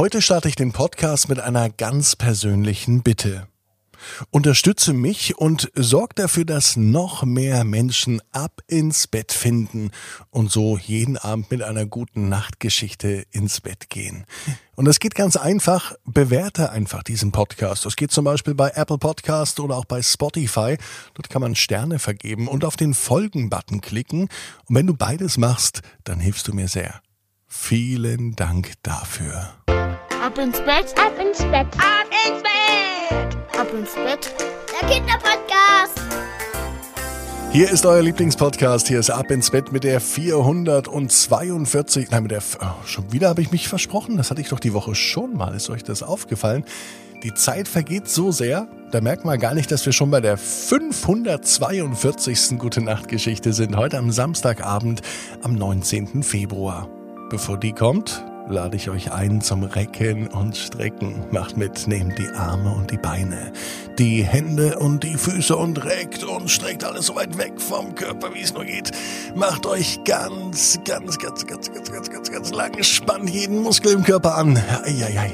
Heute starte ich den Podcast mit einer ganz persönlichen Bitte. Unterstütze mich und sorg dafür, dass noch mehr Menschen ab ins Bett finden und so jeden Abend mit einer guten Nachtgeschichte ins Bett gehen. Und das geht ganz einfach. Bewerte einfach diesen Podcast. Das geht zum Beispiel bei Apple Podcast oder auch bei Spotify. Dort kann man Sterne vergeben und auf den Folgen-Button klicken. Und wenn du beides machst, dann hilfst du mir sehr. Vielen Dank dafür. Ab ins Bett, ab ins Bett, ab ins Bett, ab ins Bett. Der Kinderpodcast. Hier ist euer Lieblingspodcast. Hier ist Ab ins Bett mit der 442. Nein, mit der. Oh, schon wieder habe ich mich versprochen. Das hatte ich doch die Woche schon mal. Ist euch das aufgefallen? Die Zeit vergeht so sehr, da merkt man gar nicht, dass wir schon bei der 542. Gute Nacht Geschichte sind. Heute am Samstagabend, am 19. Februar. Bevor die kommt, lade ich euch ein zum Recken und Strecken. Macht mit, nehmt die Arme und die Beine, die Hände und die Füße und reckt und streckt alles so weit weg vom Körper, wie es nur geht. Macht euch ganz, ganz, ganz, ganz, ganz, ganz, ganz, ganz lang, spannt jeden Muskel im Körper an. Eieiei.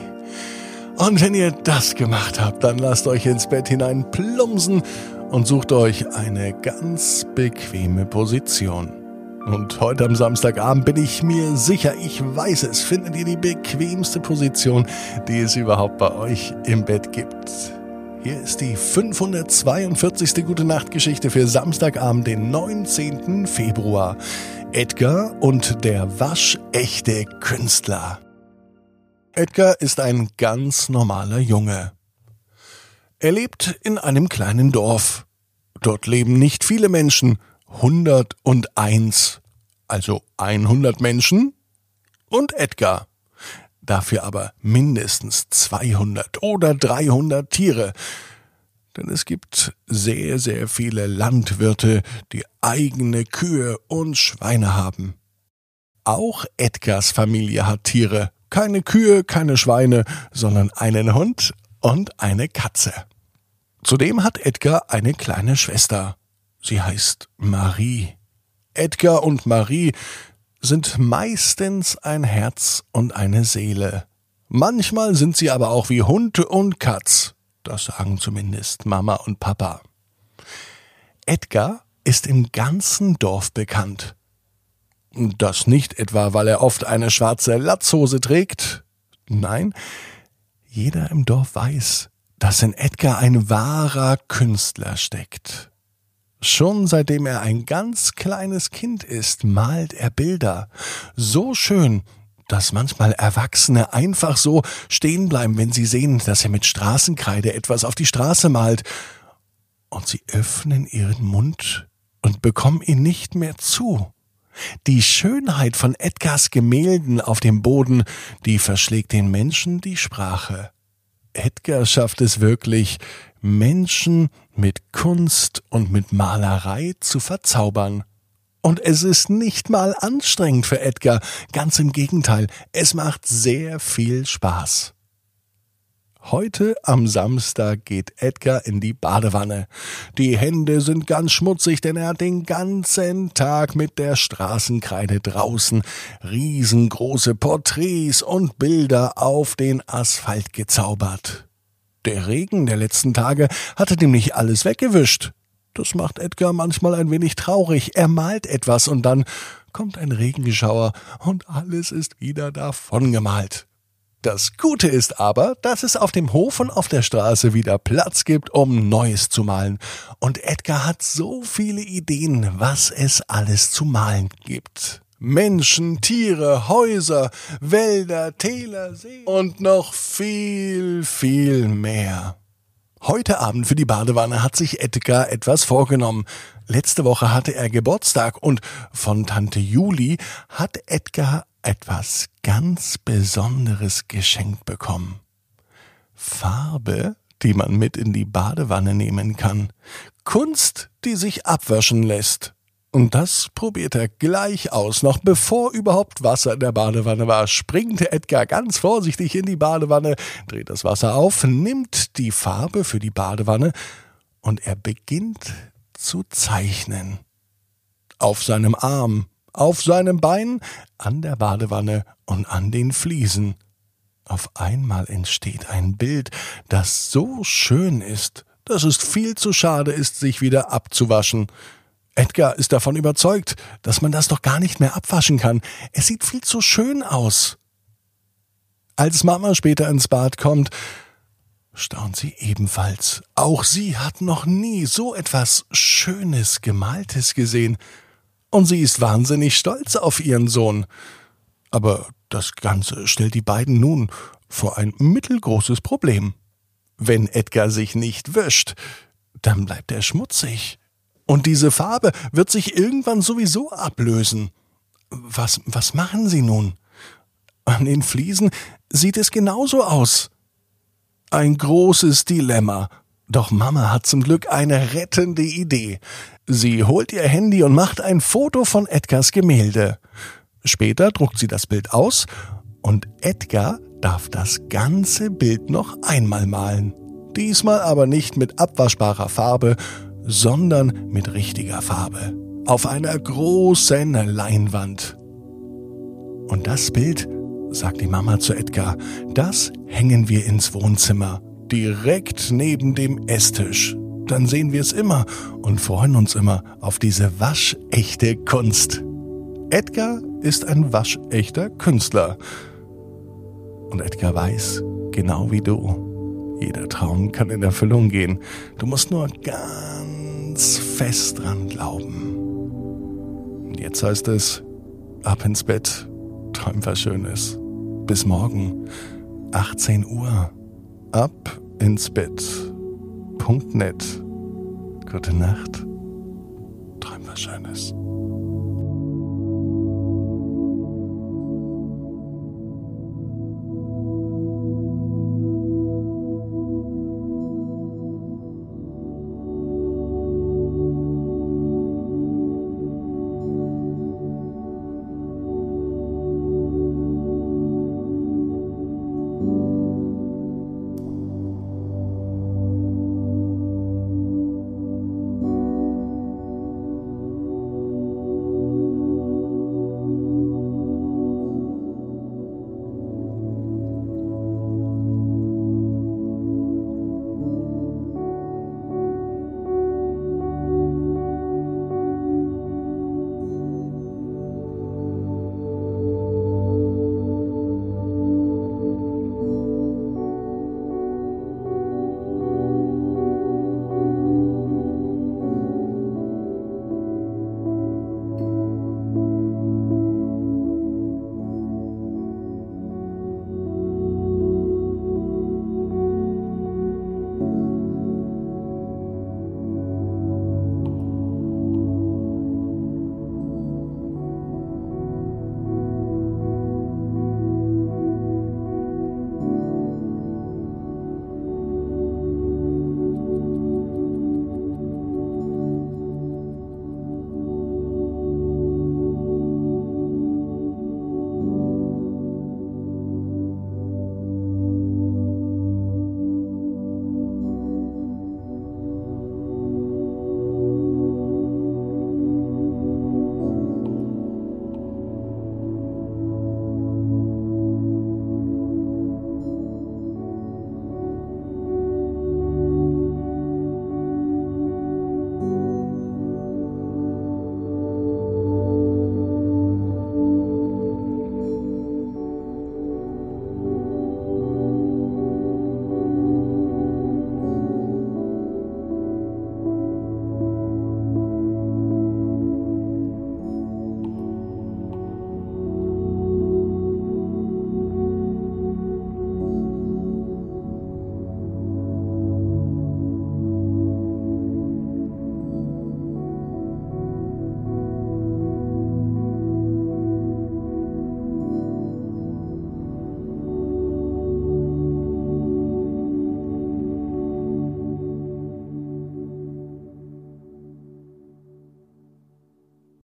Und wenn ihr das gemacht habt, dann lasst euch ins Bett hinein plumpsen und sucht euch eine ganz bequeme Position. Und heute am Samstagabend bin ich mir sicher, ich weiß es, findet ihr die bequemste Position, die es überhaupt bei euch im Bett gibt. Hier ist die 542. Gute Nacht Geschichte für Samstagabend, den 19. Februar. Edgar und der waschechte Künstler. Edgar ist ein ganz normaler Junge. Er lebt in einem kleinen Dorf. Dort leben nicht viele Menschen 101, also 100 Menschen und Edgar. Dafür aber mindestens 200 oder 300 Tiere. Denn es gibt sehr, sehr viele Landwirte, die eigene Kühe und Schweine haben. Auch Edgars Familie hat Tiere. Keine Kühe, keine Schweine, sondern einen Hund und eine Katze. Zudem hat Edgar eine kleine Schwester. Sie heißt Marie. Edgar und Marie sind meistens ein Herz und eine Seele. Manchmal sind sie aber auch wie Hund und Katz. Das sagen zumindest Mama und Papa. Edgar ist im ganzen Dorf bekannt. Das nicht etwa, weil er oft eine schwarze Latzhose trägt. Nein, jeder im Dorf weiß, dass in Edgar ein wahrer Künstler steckt. Schon seitdem er ein ganz kleines Kind ist, malt er Bilder. So schön, dass manchmal Erwachsene einfach so stehen bleiben, wenn sie sehen, dass er mit Straßenkreide etwas auf die Straße malt. Und sie öffnen ihren Mund und bekommen ihn nicht mehr zu. Die Schönheit von Edgars Gemälden auf dem Boden, die verschlägt den Menschen die Sprache. Edgar schafft es wirklich, Menschen mit Kunst und mit Malerei zu verzaubern. Und es ist nicht mal anstrengend für Edgar, ganz im Gegenteil, es macht sehr viel Spaß. Heute am Samstag geht Edgar in die Badewanne. Die Hände sind ganz schmutzig, denn er hat den ganzen Tag mit der Straßenkreide draußen riesengroße Porträts und Bilder auf den Asphalt gezaubert. Der Regen der letzten Tage hatte nämlich alles weggewischt. Das macht Edgar manchmal ein wenig traurig. Er malt etwas und dann kommt ein Regenschauer und alles ist wieder davongemalt. Das Gute ist aber, dass es auf dem Hof und auf der Straße wieder Platz gibt, um Neues zu malen. Und Edgar hat so viele Ideen, was es alles zu malen gibt. Menschen, Tiere, Häuser, Wälder, Täler, See und noch viel, viel mehr. Heute Abend für die Badewanne hat sich Edgar etwas vorgenommen. Letzte Woche hatte er Geburtstag und von Tante Juli hat Edgar etwas ganz Besonderes geschenkt bekommen. Farbe, die man mit in die Badewanne nehmen kann. Kunst, die sich abwaschen lässt. Und das probiert er gleich aus. Noch bevor überhaupt Wasser in der Badewanne war, springt Edgar ganz vorsichtig in die Badewanne, dreht das Wasser auf, nimmt die Farbe für die Badewanne und er beginnt zu zeichnen. Auf seinem Arm, auf seinem Bein, an der Badewanne und an den Fliesen. Auf einmal entsteht ein Bild, das so schön ist, dass es viel zu schade ist, sich wieder abzuwaschen. Edgar ist davon überzeugt, dass man das doch gar nicht mehr abwaschen kann. Es sieht viel zu schön aus. Als Mama später ins Bad kommt, staunt sie ebenfalls. Auch sie hat noch nie so etwas Schönes Gemaltes gesehen. Und sie ist wahnsinnig stolz auf ihren Sohn. Aber das Ganze stellt die beiden nun vor ein mittelgroßes Problem. Wenn Edgar sich nicht wäscht, dann bleibt er schmutzig. Und diese Farbe wird sich irgendwann sowieso ablösen. Was, was machen Sie nun? An den Fliesen sieht es genauso aus. Ein großes Dilemma. Doch Mama hat zum Glück eine rettende Idee. Sie holt ihr Handy und macht ein Foto von Edgars Gemälde. Später druckt sie das Bild aus und Edgar darf das ganze Bild noch einmal malen. Diesmal aber nicht mit abwaschbarer Farbe, sondern mit richtiger Farbe. Auf einer großen Leinwand. Und das Bild sagt die Mama zu Edgar, das hängen wir ins Wohnzimmer, direkt neben dem Esstisch. Dann sehen wir es immer und freuen uns immer auf diese waschechte Kunst. Edgar ist ein waschechter Künstler. Und Edgar weiß, genau wie du, jeder Traum kann in Erfüllung gehen. Du musst nur ganz fest dran glauben. Und jetzt heißt es, ab ins Bett, träum was Schönes. Bis morgen, 18 Uhr. Ab ins Bett. Punkt net. Gute Nacht. Träum was Schönes.